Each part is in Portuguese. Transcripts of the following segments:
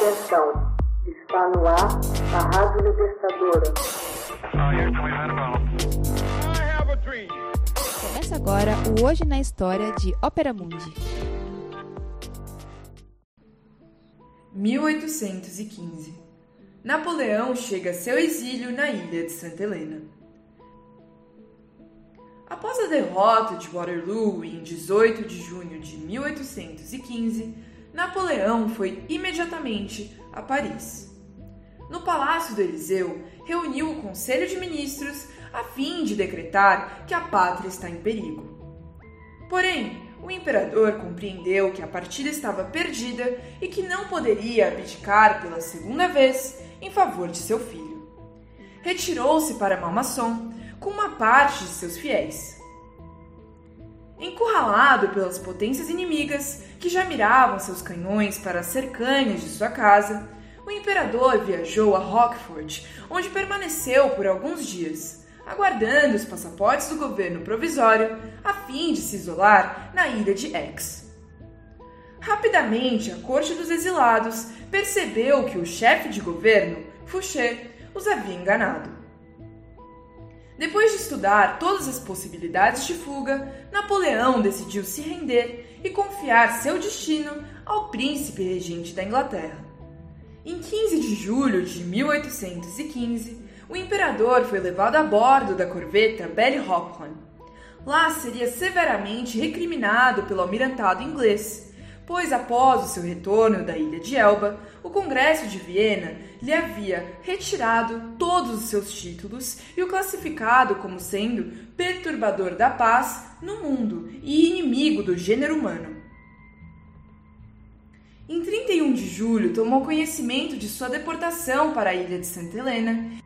Atenção, está no ar a Rádio Libertadora. Começa agora o Hoje na História de Ópera Mundi. 1815 Napoleão chega a seu exílio na ilha de Santa Helena. Após a derrota de Waterloo em 18 de junho de 1815, Napoleão foi imediatamente a Paris. No Palácio do Eliseu, reuniu o Conselho de Ministros a fim de decretar que a pátria está em perigo. Porém, o imperador compreendeu que a partida estava perdida e que não poderia abdicar pela segunda vez em favor de seu filho. Retirou-se para Malmaçon com uma parte de seus fiéis. Encurralado pelas potências inimigas que já miravam seus canhões para as cercanhas de sua casa, o imperador viajou a Rockford, onde permaneceu por alguns dias, aguardando os passaportes do governo provisório a fim de se isolar na ilha de Aix. Rapidamente, a corte dos exilados percebeu que o chefe de governo, Fouché, os havia enganado. Depois de estudar todas as possibilidades de fuga, Napoleão decidiu se render e confiar seu destino ao príncipe regente da Inglaterra. Em 15 de julho de 1815, o imperador foi levado a bordo da corveta Belle Hopland. Lá seria severamente recriminado pelo almirantado inglês pois após o seu retorno da ilha de Elba, o Congresso de Viena lhe havia retirado todos os seus títulos e o classificado como sendo perturbador da paz no mundo e inimigo do gênero humano. Em 31 de julho, tomou conhecimento de sua deportação para a ilha de Santa Helena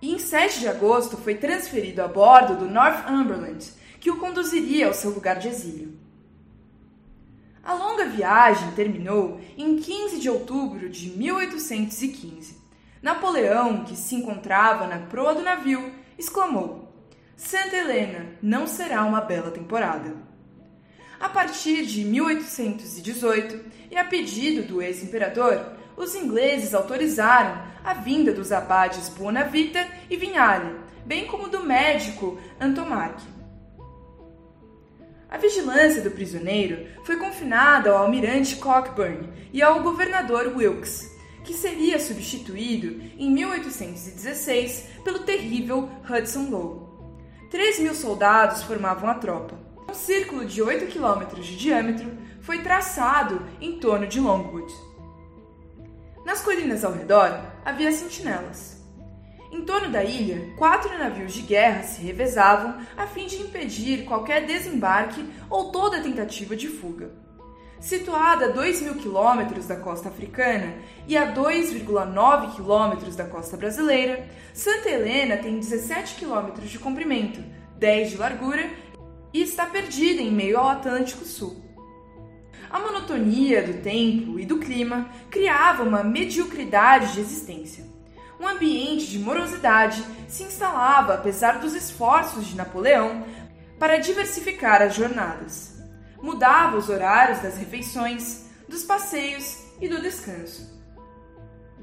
e em 7 de agosto foi transferido a bordo do Northumberland, que o conduziria ao seu lugar de exílio. A longa viagem terminou em 15 de outubro de 1815. Napoleão, que se encontrava na proa do navio, exclamou: Santa Helena não será uma bela temporada. A partir de 1818, e a pedido do ex-imperador, os ingleses autorizaram a vinda dos abades Buonavita e Vignale, bem como do médico Antomarchi. A vigilância do prisioneiro foi confinada ao almirante Cockburn e ao governador Wilkes, que seria substituído em 1816 pelo terrível Hudson Lowe. 3 mil soldados formavam a tropa. Um círculo de 8 quilômetros de diâmetro foi traçado em torno de Longwood. Nas colinas ao redor havia sentinelas. Em torno da ilha, quatro navios de guerra se revezavam a fim de impedir qualquer desembarque ou toda tentativa de fuga. Situada a 2 mil quilômetros da costa africana e a 2,9 quilômetros da costa brasileira, Santa Helena tem 17 quilômetros de comprimento, 10 de largura e está perdida em meio ao Atlântico Sul. A monotonia do tempo e do clima criava uma mediocridade de existência um ambiente de morosidade se instalava apesar dos esforços de Napoleão para diversificar as jornadas. Mudava os horários das refeições, dos passeios e do descanso.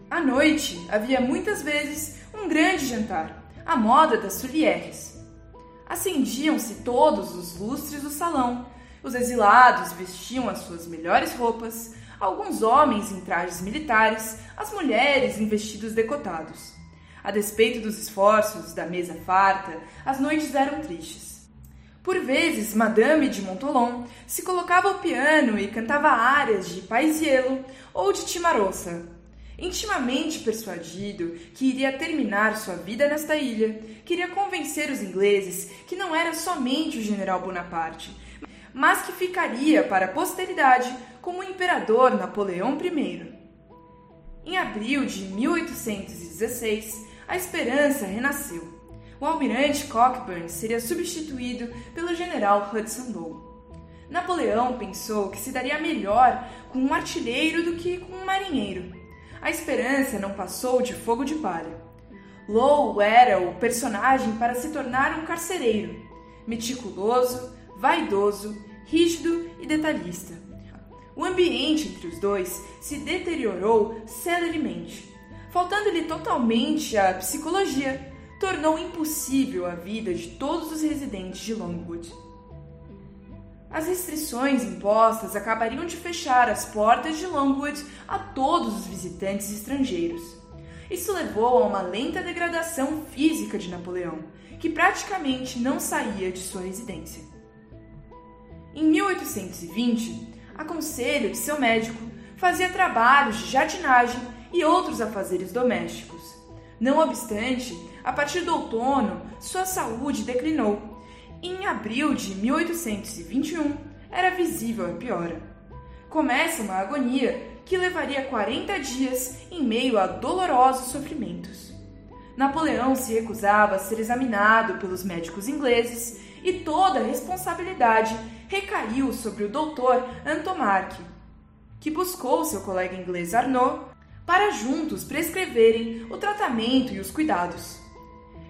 À noite havia muitas vezes um grande jantar, à moda das Sulieres. Acendiam-se todos os lustres do salão, os exilados vestiam as suas melhores roupas, alguns homens em trajes militares, as mulheres em vestidos decotados. A despeito dos esforços da mesa farta, as noites eram tristes. Por vezes, Madame de Montolon se colocava ao piano e cantava áreas de Paisiello ou de Timarossa. Intimamente persuadido que iria terminar sua vida nesta ilha, queria convencer os ingleses que não era somente o general Bonaparte, mas que ficaria para a posteridade como o imperador Napoleão I. Em abril de 1816, a esperança renasceu. O almirante Cockburn seria substituído pelo general Hudson Lowe. Napoleão pensou que se daria melhor com um artilheiro do que com um marinheiro. A esperança não passou de fogo de palha. Lowe era o personagem para se tornar um carcereiro, meticuloso, vaidoso, rígido e detalhista. O ambiente entre os dois se deteriorou celeremente. Faltando-lhe totalmente a psicologia, tornou impossível a vida de todos os residentes de Longwood. As restrições impostas acabariam de fechar as portas de Longwood a todos os visitantes estrangeiros. Isso levou a uma lenta degradação física de Napoleão, que praticamente não saía de sua residência. Em 1820, a conselho de seu médico, fazia trabalhos de jardinagem e outros afazeres domésticos. Não obstante, a partir do outono, sua saúde declinou. E em abril de 1821, era visível a piora. Começa uma agonia que levaria 40 dias em meio a dolorosos sofrimentos. Napoleão se recusava a ser examinado pelos médicos ingleses e toda a responsabilidade recaiu sobre o doutor Antomarque, que buscou seu colega inglês Arnaud para juntos prescreverem o tratamento e os cuidados.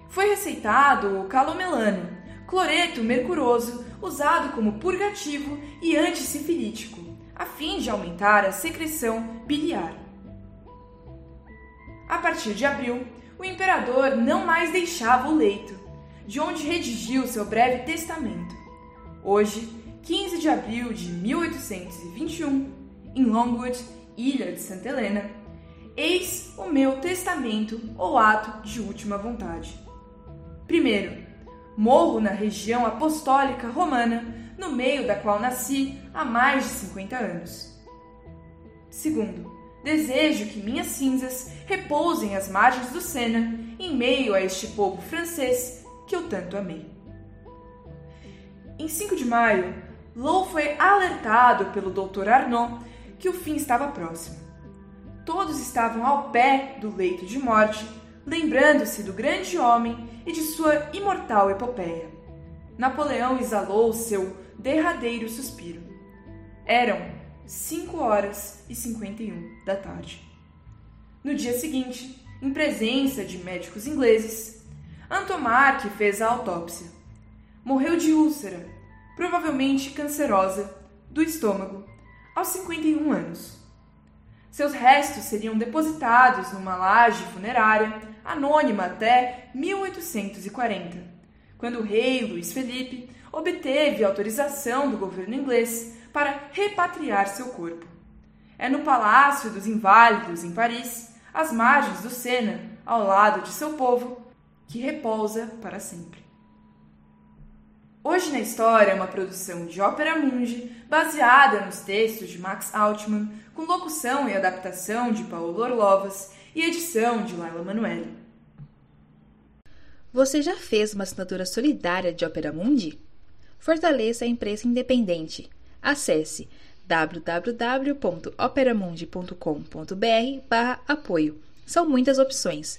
Foi receitado o calomelano, cloreto mercuroso usado como purgativo e antissifilítico, a fim de aumentar a secreção biliar. A partir de abril, o imperador não mais deixava o leito de onde redigiu seu breve testamento. Hoje, 15 de abril de 1821, em Longwood, ilha de Santa Helena, eis o meu testamento ou ato de última vontade. Primeiro, morro na região apostólica romana, no meio da qual nasci há mais de 50 anos. Segundo, desejo que minhas cinzas repousem às margens do Sena, em meio a este povo francês que eu tanto amei. Em 5 de maio, Lou foi alertado pelo Dr. Arnaud que o fim estava próximo. Todos estavam ao pé do leito de morte, lembrando-se do grande homem e de sua imortal epopeia. Napoleão exalou seu derradeiro suspiro. Eram 5 horas e 51 da tarde. No dia seguinte, em presença de médicos ingleses, Antomarque fez a autópsia. Morreu de úlcera, provavelmente cancerosa, do estômago, aos 51 anos. Seus restos seriam depositados numa laje funerária anônima até 1840, quando o rei Luís Felipe obteve autorização do governo inglês para repatriar seu corpo. É no Palácio dos Inválidos, em Paris, às margens do Sena, ao lado de seu povo, que repousa para sempre. Hoje na História é uma produção de Ópera Mundi, baseada nos textos de Max Altman, com locução e adaptação de Paulo Orlovas e edição de Laila Manoeli. Você já fez uma assinatura solidária de Ópera Mundi? Fortaleça a imprensa independente. Acesse www.operamundi.com.br/apoio. São muitas opções.